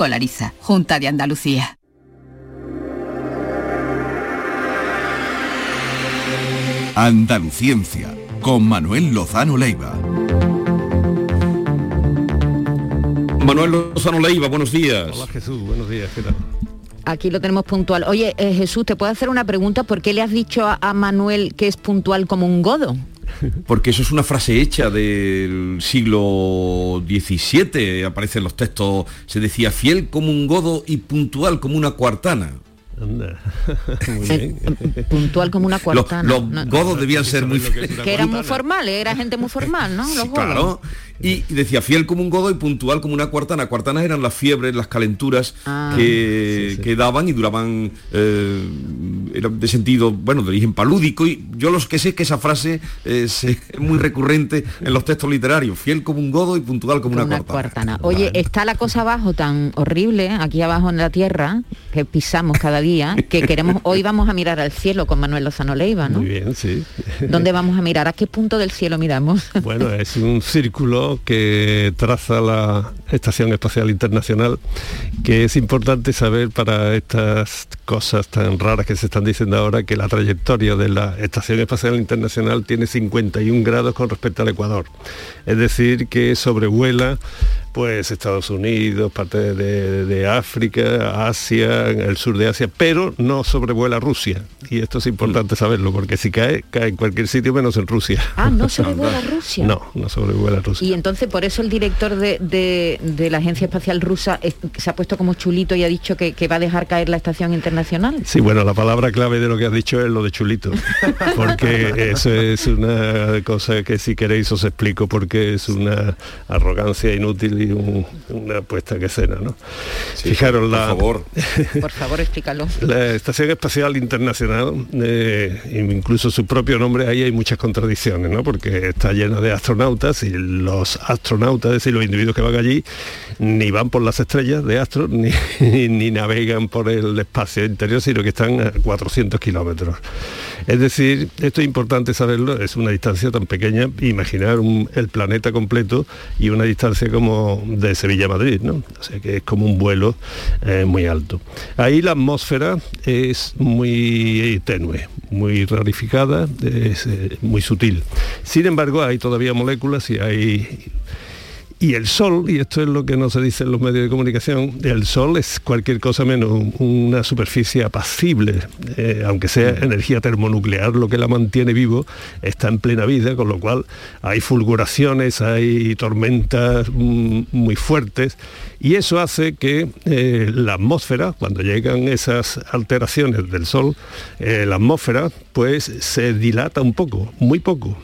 Escolariza, Junta de Andalucía. Andaluciencia, con Manuel Lozano Leiva. Manuel Lozano Leiva, buenos días. Hola Jesús, buenos días, ¿qué tal? Aquí lo tenemos puntual. Oye, eh, Jesús, ¿te puedo hacer una pregunta? ¿Por qué le has dicho a, a Manuel que es puntual como un godo? Porque eso es una frase hecha del siglo XVII, aparece en los textos, se decía fiel como un godo y puntual como una cuartana. Anda. Muy bien. Puntual como una cuartana. los godos debían ser muy que era muy formal, era gente muy formal, ¿no? Los godos. Claro. Y decía fiel como un godo y puntual como una cuartana. Cuartanas eran las fiebres, las calenturas Ah. que, que daban y duraban, eh, eran de sentido, bueno, de origen palúdico. Y yo los que sé es que esa frase eh, es muy recurrente en los textos literarios. Fiel como un godo y puntual como Como una, una cuartana. cuartana. Oye, está la cosa abajo tan horrible, ¿eh? aquí abajo en la tierra, que pisamos cada día, que queremos, hoy vamos a mirar al cielo con Manuel Lozano Leiva, ¿no? Muy bien, sí. ¿Dónde vamos a mirar? ¿A qué punto del cielo miramos? Bueno, es un círculo que traza la Estación Espacial Internacional, que es importante saber para estas cosas tan raras que se están diciendo ahora, que la trayectoria de la Estación Espacial Internacional tiene 51 grados con respecto al Ecuador. Es decir, que sobrevuela pues Estados Unidos, parte de, África, Asia, el sur de Asia, pero no sobrevuela Rusia. Y esto es importante saberlo, porque si cae, cae en cualquier sitio menos en Rusia. Ah, no sobrevuela Rusia. No, no sobrevuela Rusia. Y entonces por eso el director de, la Agencia Espacial Rusa se ha puesto como chulito y ha dicho que, va a dejar caer la estación internacional. Sí, bueno, la palabra clave de lo que has dicho es lo de chulito, porque eso es una cosa que si queréis os explico, porque es una arrogancia inútil una puesta que escena, ¿no? Fijaros, la, favor. por favor, explícalo. La Estación Espacial Internacional, eh, incluso su propio nombre, ahí hay muchas contradicciones, ¿no? Porque está llena de astronautas y los astronautas, es decir, los individuos que van allí, ni van por las estrellas de astro, ni, ni navegan por el espacio interior, sino que están a 400 kilómetros. Es decir, esto es importante saberlo, es una distancia tan pequeña, imaginar el planeta completo y una distancia como de Sevilla a Madrid, ¿no? O sea que es como un vuelo eh, muy alto. Ahí la atmósfera es muy tenue, muy rarificada, es eh, muy sutil. Sin embargo, hay todavía moléculas y hay y el Sol, y esto es lo que no se dice en los medios de comunicación, el Sol es cualquier cosa menos una superficie apacible, eh, aunque sea mm. energía termonuclear lo que la mantiene vivo, está en plena vida, con lo cual hay fulguraciones, hay tormentas mm, muy fuertes, y eso hace que eh, la atmósfera, cuando llegan esas alteraciones del Sol, eh, la atmósfera pues se dilata un poco, muy poco,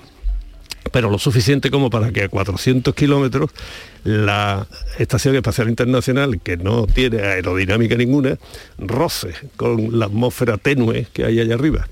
pero lo suficiente como para que a 400 kilómetros la Estación Espacial Internacional, que no tiene aerodinámica ninguna, roce con la atmósfera tenue que hay allá arriba.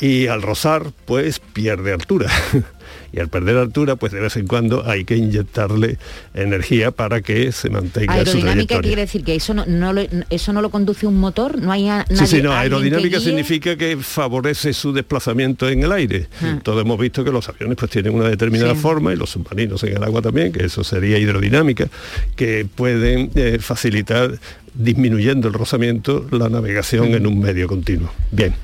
Y al rozar, pues pierde altura. y al perder altura, pues de vez en cuando hay que inyectarle energía para que se mantenga aerodinámica quiere decir que eso no, lo, eso no lo conduce un motor, no hay nadie, Sí, sí, no, aerodinámica significa que favorece su desplazamiento en el aire. Ah. Todos hemos visto que los aviones pues tienen una determinada forma y los submarinos en el agua también, que eso sería hidrodinámica, que pueden eh, facilitar disminuyendo el rozamiento la navegación en un medio continuo. Bien.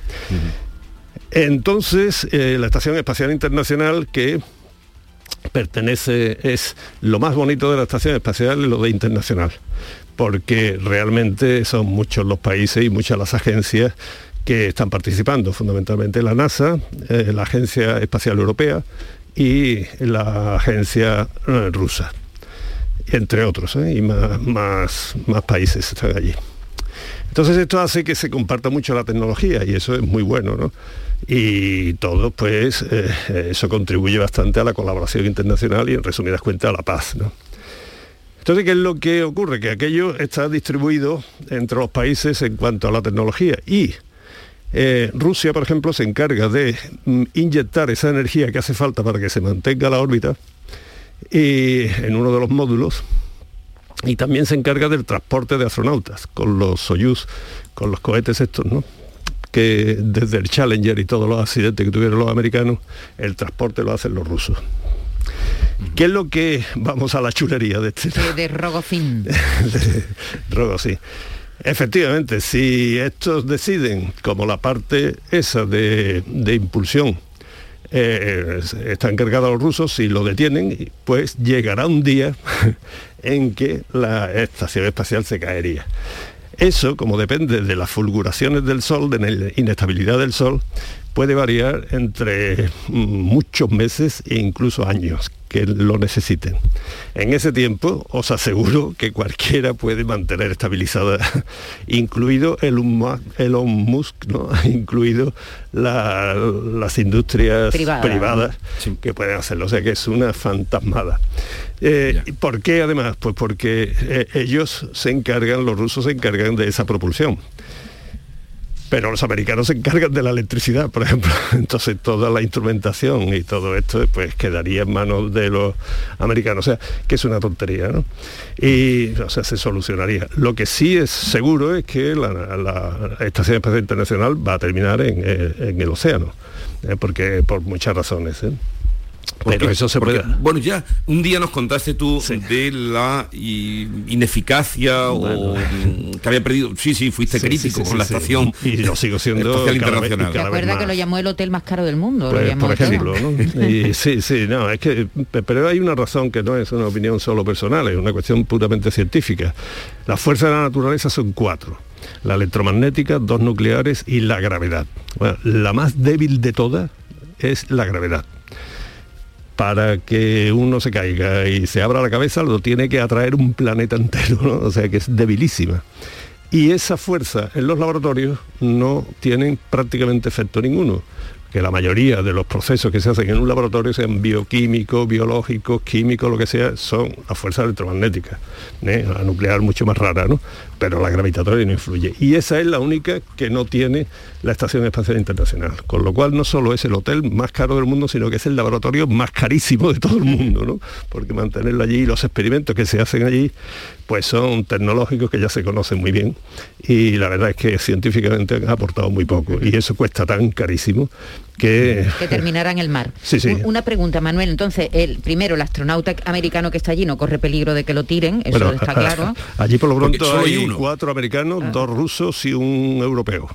Entonces, eh, la Estación Espacial Internacional que pertenece, es lo más bonito de la Estación Espacial lo de internacional, porque realmente son muchos los países y muchas las agencias que están participando, fundamentalmente la NASA, eh, la Agencia Espacial Europea y la Agencia eh, Rusa, entre otros, y más, más, más países están allí. Entonces esto hace que se comparta mucho la tecnología y eso es muy bueno, ¿no? Y todo, pues eh, eso contribuye bastante a la colaboración internacional y en resumidas cuentas a la paz. Entonces, ¿qué es lo que ocurre? Que aquello está distribuido entre los países en cuanto a la tecnología y eh, Rusia, por ejemplo, se encarga de mm, inyectar esa energía que hace falta para que se mantenga la órbita y, en uno de los módulos y también se encarga del transporte de astronautas con los Soyuz, con los cohetes estos, ¿no? Que desde el Challenger y todos los accidentes que tuvieron los americanos, el transporte lo hacen los rusos. ¿Qué es lo que vamos a la chulería de este? De, de Rogozin. de Efectivamente, si estos deciden, como la parte esa de, impulsión, eh, están cargados los rusos, si lo detienen, pues llegará un día en que la estación espacial se caería. Eso, como depende de las fulguraciones del Sol, de la inestabilidad del Sol, puede variar entre muchos meses e incluso años que lo necesiten. En ese tiempo os aseguro que cualquiera puede mantener estabilizada, incluido el Elon Musk, ¿no? incluido las industrias privadas que pueden hacerlo. O sea que es una fantasmada. Eh, ¿Por qué además? Pues porque eh, ellos se encargan, los rusos se encargan de esa propulsión pero los americanos se encargan de la electricidad, por ejemplo. Entonces toda la instrumentación y todo esto pues quedaría en manos de los americanos. O sea, que es una tontería, ¿no? Y, o sea, se solucionaría. Lo que sí es seguro es que la, Estación Espacial Internacional va a terminar en, eh, el océano, ¿eh? porque por muchas razones. ¿eh? Pero eso se puede. Bueno, ya un día nos contaste tú de la ineficacia o que había perdido. Sí, sí, fuiste crítico con la estación. Y lo sigo siendo espacial internacional. ¿Te acuerdas que lo llamó el hotel más caro del mundo? Pues, por ejemplo, ¿no? y, sí, sí, no, es que. Pero hay una razón que no es una opinión solo personal, es una cuestión puramente científica. Las fuerzas de la naturaleza son cuatro la electromagnética, dos nucleares y la gravedad. Bueno, la más débil de todas es la gravedad para que uno se caiga y se abra la cabeza lo tiene que atraer un planeta entero, ¿no? o sea que es debilísima. Y esa fuerza en los laboratorios no tienen prácticamente efecto ninguno que la mayoría de los procesos que se hacen en un laboratorio, sean bioquímicos, biológicos, químicos, lo que sea, son las fuerzas electromagnéticas. ¿eh? La nuclear mucho más rara, ¿no? Pero la gravitatoria no influye. Y esa es la única que no tiene la Estación Espacial Internacional. Con lo cual no solo es el hotel más caro del mundo, sino que es el laboratorio más carísimo de todo el mundo, ¿no? Porque mantenerlo allí, los experimentos que se hacen allí, pues son tecnológicos que ya se conocen muy bien. Y la verdad es que científicamente han aportado muy poco. Y eso cuesta tan carísimo que... Que terminará en el mar. Sí, sí. Una pregunta, Manuel. Entonces, el primero, el astronauta americano que está allí no corre peligro de que lo tiren, eso está claro. Allí por lo pronto hay, cuatro americanos, ah. dos rusos y un europeo.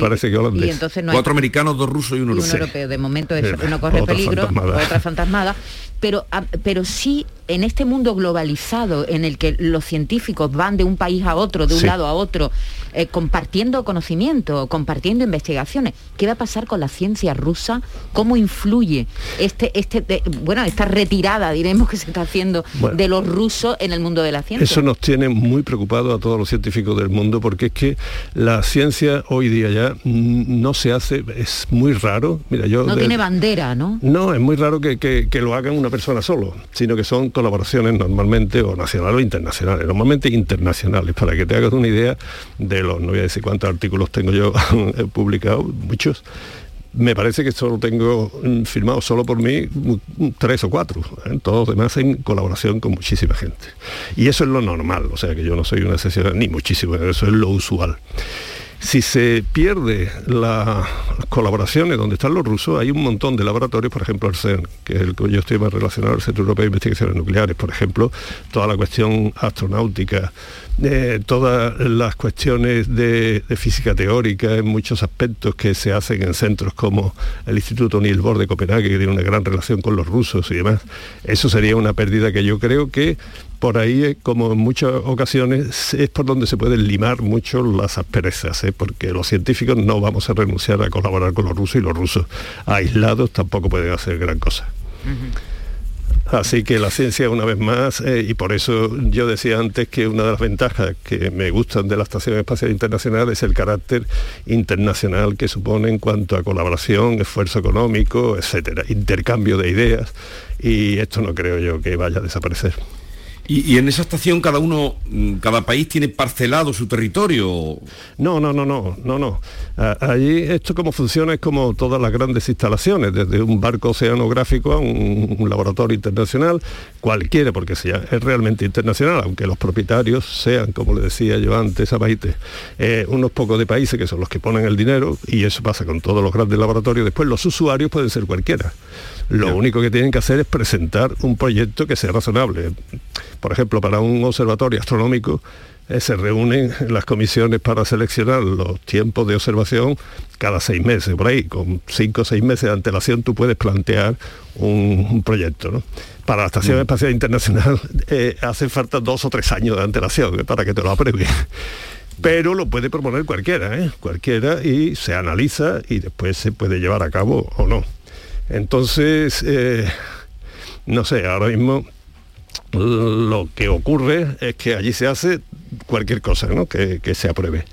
Parece que holandés. Y entonces no cuatro americanos, dos rusos y un europeo. Y un europeo. De momento eso, no corre peligro, otra fantasmada. Pero, ah, pero sí en este mundo globalizado en el que los científicos van de un país a otro, de un lado a otro, eh, compartiendo conocimiento, compartiendo investigaciones, ¿qué va a pasar con la ciencia rusa? ¿Cómo influye este, este, bueno, esta retirada, diremos, que se está haciendo de los rusos en el mundo de la ciencia? Eso nos tiene muy preocupados a todos los científicos del mundo porque es que la ciencia hoy día ya no se hace, es muy raro. Mira, yo no tiene bandera, ¿no? No, es muy raro que, que lo hagan una persona solo, sino que son colaboraciones normalmente o nacionales o internacionales, normalmente internacionales, para que te hagas una idea de los, no voy a decir cuántos artículos tengo yo publicado, muchos, me parece que solo tengo mm, firmado solo por mí mm, tres o cuatro, ¿eh? todos demás en colaboración con muchísima gente. Y eso es lo normal, o sea que yo no soy una excepción, ni muchísimo, eso es lo usual. Si se pierde las colaboraciones donde están los rusos, hay un montón de laboratorios, por ejemplo el CERN, que es el que yo estoy más relacionado, el Centro Europeo de Investigaciones Nucleares, por ejemplo, toda la cuestión astronáutica, eh, todas las cuestiones de, física teórica en muchos aspectos que se hacen en centros como el Instituto Niels Bohr de Copenhague, que tiene una gran relación con los rusos y demás. Eso sería una pérdida que yo creo que por ahí, eh, como en muchas ocasiones, es por donde se pueden limar mucho las asperezas, ¿eh? porque los científicos no vamos a renunciar a colaborar con los rusos y los rusos aislados tampoco pueden hacer gran cosa. Así que la ciencia, una vez más, eh, y por eso yo decía antes que una de las ventajas que me gustan de la Estación Espacial Internacional es el carácter internacional que supone en cuanto a colaboración, esfuerzo económico, etcétera, intercambio de ideas, y esto no creo yo que vaya a desaparecer. Y, en esa estación cada uno, mm, cada país tiene parcelado su territorio. No, no, no, no, no, no. Allí esto como funciona es como todas las grandes instalaciones, desde un barco oceanográfico a un, laboratorio internacional, cualquiera, porque sea, es realmente internacional, aunque los propietarios sean, como le decía yo antes a Maite, eh, unos pocos de países que son los que ponen el dinero, y eso pasa con todos los grandes laboratorios. Después los usuarios pueden ser cualquiera. Lo único que tienen que hacer es presentar un proyecto que sea razonable. Por ejemplo, para un observatorio astronómico eh, se reúnen las comisiones para seleccionar los tiempos de observación cada seis meses, por ahí, con cinco o seis meses de antelación tú puedes plantear un, proyecto. Para la Estación mm. Espacial Internacional eh, hace falta dos o tres años de antelación eh, para que te lo aprueben pero lo puede proponer cualquiera, cualquiera y se analiza y después se puede llevar a cabo o no. Entonces, eh, no sé, ahora mismo lo que ocurre es que allí se hace cualquier cosa ¿no? que, se apruebe.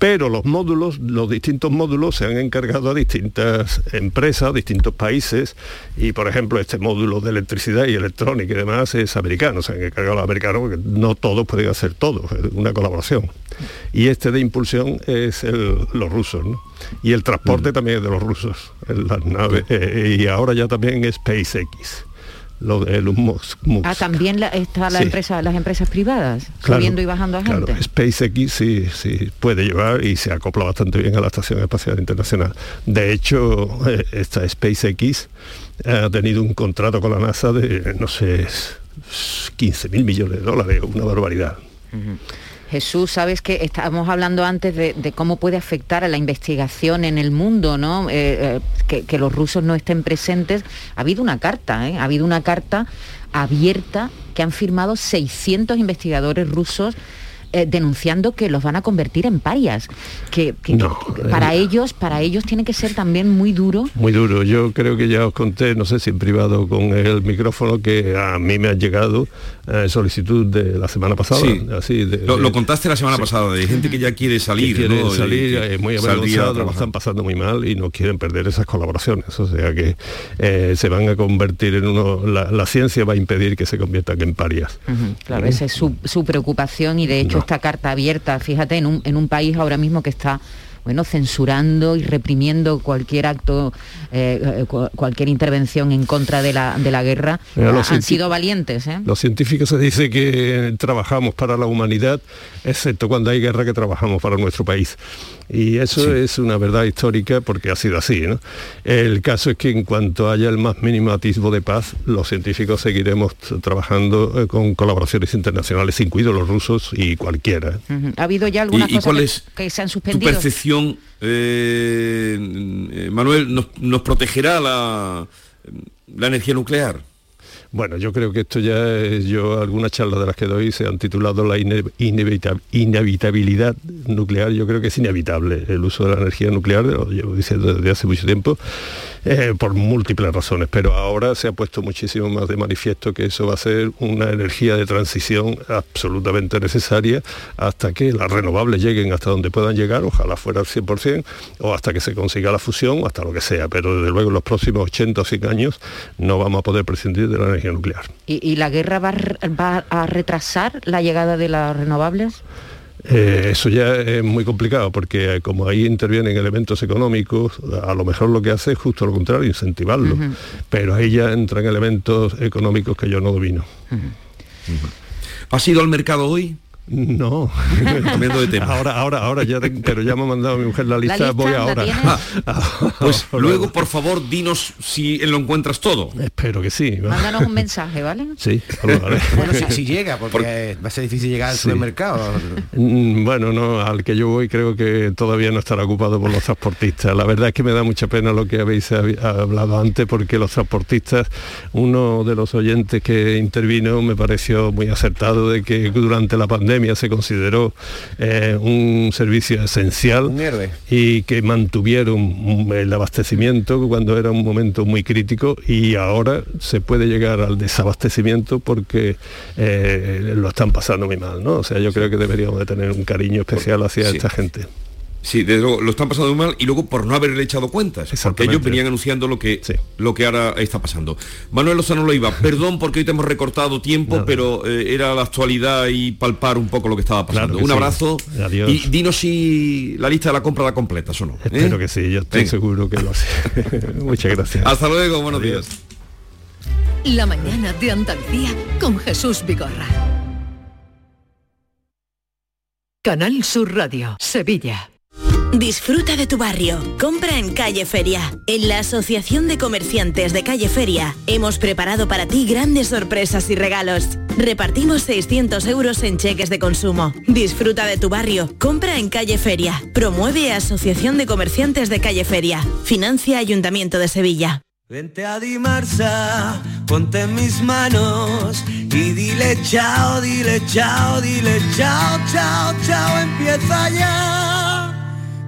Pero los módulos, los distintos módulos se han encargado a distintas empresas, distintos países, y por ejemplo este módulo de electricidad y electrónica y demás es americano, se han encargado los americanos porque no todos pueden hacer todo, es una colaboración. Y este de impulsión es los rusos, ¿no? Y el transporte mm. también es de los rusos, las naves, eh, y ahora ya también es SpaceX lo de Elon Musk. Ah, también la, está la Sí. empresa, las empresas privadas, Claro, subiendo y bajando a gente. Claro, SpaceX sí, sí puede llevar y se acopla bastante bien a la Estación Espacial Internacional. De hecho, eh, esta SpaceX ha tenido un contrato con la NASA de, no sé, 15 mil millones de dólares, una barbaridad. Jesús, sabes que estábamos hablando antes de, cómo puede afectar a la investigación en el mundo, ¿no? Eh, eh, que, que los rusos no estén presentes. Ha habido una carta, ¿eh? Ha habido una carta abierta que han firmado 600 investigadores rusos eh, denunciando que los van a convertir en parias. Que, que- No, que para eh, ellos, para ellos tiene que ser también muy duro. Muy duro. Yo creo que ya os conté, no sé si en privado con el micrófono, que a mí me han llegado eh, solicitud de la semana pasada. Sí. así de- Lo, contaste la semana Sí. pasada, de gente que ya quiere salir, que ¿no? salir Y eh, muy saldría a avergonzados, lo están pasando muy mal y no quieren perder esas colaboraciones. O sea que eh, se van a convertir en uno, la, la ciencia va a impedir que se conviertan en parias. Claro, esa es su, su preocupación y de hecho esta carta abierta, fíjate, en un, en un país ahora mismo que está bueno, censurando y reprimiendo cualquier acto, eh, eh, cu- cualquier intervención en contra de la, de la guerra, Mira, los han sido valientes. ¿eh? Los científicos se dice que trabajamos para la humanidad, excepto cuando hay guerra que trabajamos para nuestro país. Y eso es una verdad histórica porque ha sido así. ¿no? El caso es que en cuanto haya el más mínimo atisbo de paz, los científicos seguiremos trabajando eh, con colaboraciones internacionales, incluidos los rusos y cualquiera. ¿Ha habido ya algunas ¿Y- y cosas cuál que, es que se han Tu suspendido? percepción, eh, eh, Manuel, ¿nos, nos protegerá la, la energía nuclear? Bueno, yo creo que esto ya es, yo algunas charlas de las que doy se han titulado la ine- inevita- inevitabilidad nuclear, yo creo que es inevitable el uso de la energía nuclear, lo llevo diciendo desde hace mucho tiempo, eh, por múltiples razones, pero ahora se ha puesto muchísimo más de manifiesto que eso va a ser una energía de transición absolutamente necesaria hasta que las renovables lleguen hasta donde puedan llegar, ojalá fuera al 100%, o hasta que se consiga la fusión, o hasta lo que sea, pero desde luego en los próximos 80 o 100 años no vamos a poder prescindir de la energía nuclear. ¿Y, la guerra va va a retrasar la llegada de las renovables? Eh, eso ya es muy complicado porque como ahí intervienen elementos económicos, a lo mejor lo que hace es justo lo contrario, incentivarlo. Pero ahí ya entran elementos económicos que yo no domino. ¿Has ido al mercado hoy? No. Cambiando de tema. Ahora, ahora, ahora ya, te- pero ya me ha mandado mi mujer la lista, lista voy la ahora. Pues luego, por favor, dinos si lo encuentras todo. Espero que sí. Mándanos un mensaje, ¿vale? Sí. Bueno, si, si llega, porque va a ser difícil llegar al Sí. supermercado. Mm, Bueno, no, al que yo voy creo que todavía no estará ocupado por los transportistas. La verdad es que me da mucha pena lo que habéis hablado antes porque los transportistas, uno de los oyentes que intervino me pareció muy acertado de que durante la pandemia se consideró eh, un servicio esencial y que mantuvieron mm, el abastecimiento cuando era un momento muy crítico y ahora se puede llegar al desabastecimiento porque eh, lo están pasando muy mal, ¿no? O sea, yo creo que deberíamos de tener un cariño especial hacia Sí. esta gente. Sí, desde luego, lo están pasando muy mal y luego por no haberle echado cuentas, porque ellos venían anunciando lo que, lo que ahora está pasando. Manuel Lozano lo iba, perdón porque hoy te hemos recortado tiempo, Nada. pero eh, era la actualidad y palpar un poco lo que estaba pasando. Claro que un sí. abrazo Adiós. y dinos si la lista de la compra la completas o no. ¿eh? Espero que sí, yo estoy Venga. seguro que lo sé. Muchas gracias. Hasta luego, buenos Adiós. días. La mañana de Andalucía con Jesús Vigorra. Canal Sur Radio, Sevilla. Disfruta de tu barrio. Compra en Calle Feria. En la Asociación de Comerciantes de Calle Feria hemos preparado para ti grandes sorpresas y regalos. Repartimos 600 euros en cheques de consumo. Disfruta de tu barrio. Compra en Calle Feria. Promueve Asociación de Comerciantes de Calle Feria. Financia Ayuntamiento de Sevilla. Vente a Dimarsa, ponte en mis manos y dile chao, dile chao, dile chao, chao, chao, empieza ya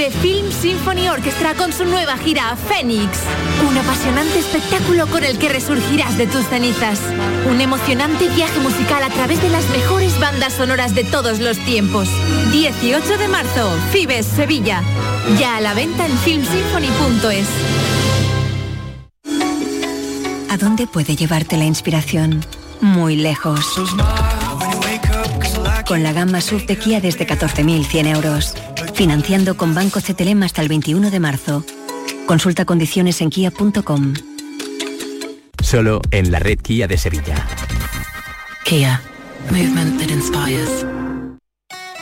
Vuelve Film Symphony Orchestra con su nueva gira Fénix. Un apasionante espectáculo con el que resurgirás de tus cenizas. Un emocionante viaje musical a través de las mejores bandas sonoras de todos los tiempos. 18 de marzo, Fibes, Sevilla. Ya a la venta en filmsymphony.es. ¿A dónde puede llevarte la inspiración? muy lejos. Con la gama SUV de Kia desde 14.100 euros. Financiando con Banco CTLM hasta el 21 de marzo. Consulta condiciones en kia.com. Solo en la red Kia de Sevilla. Kia. Movement that inspires.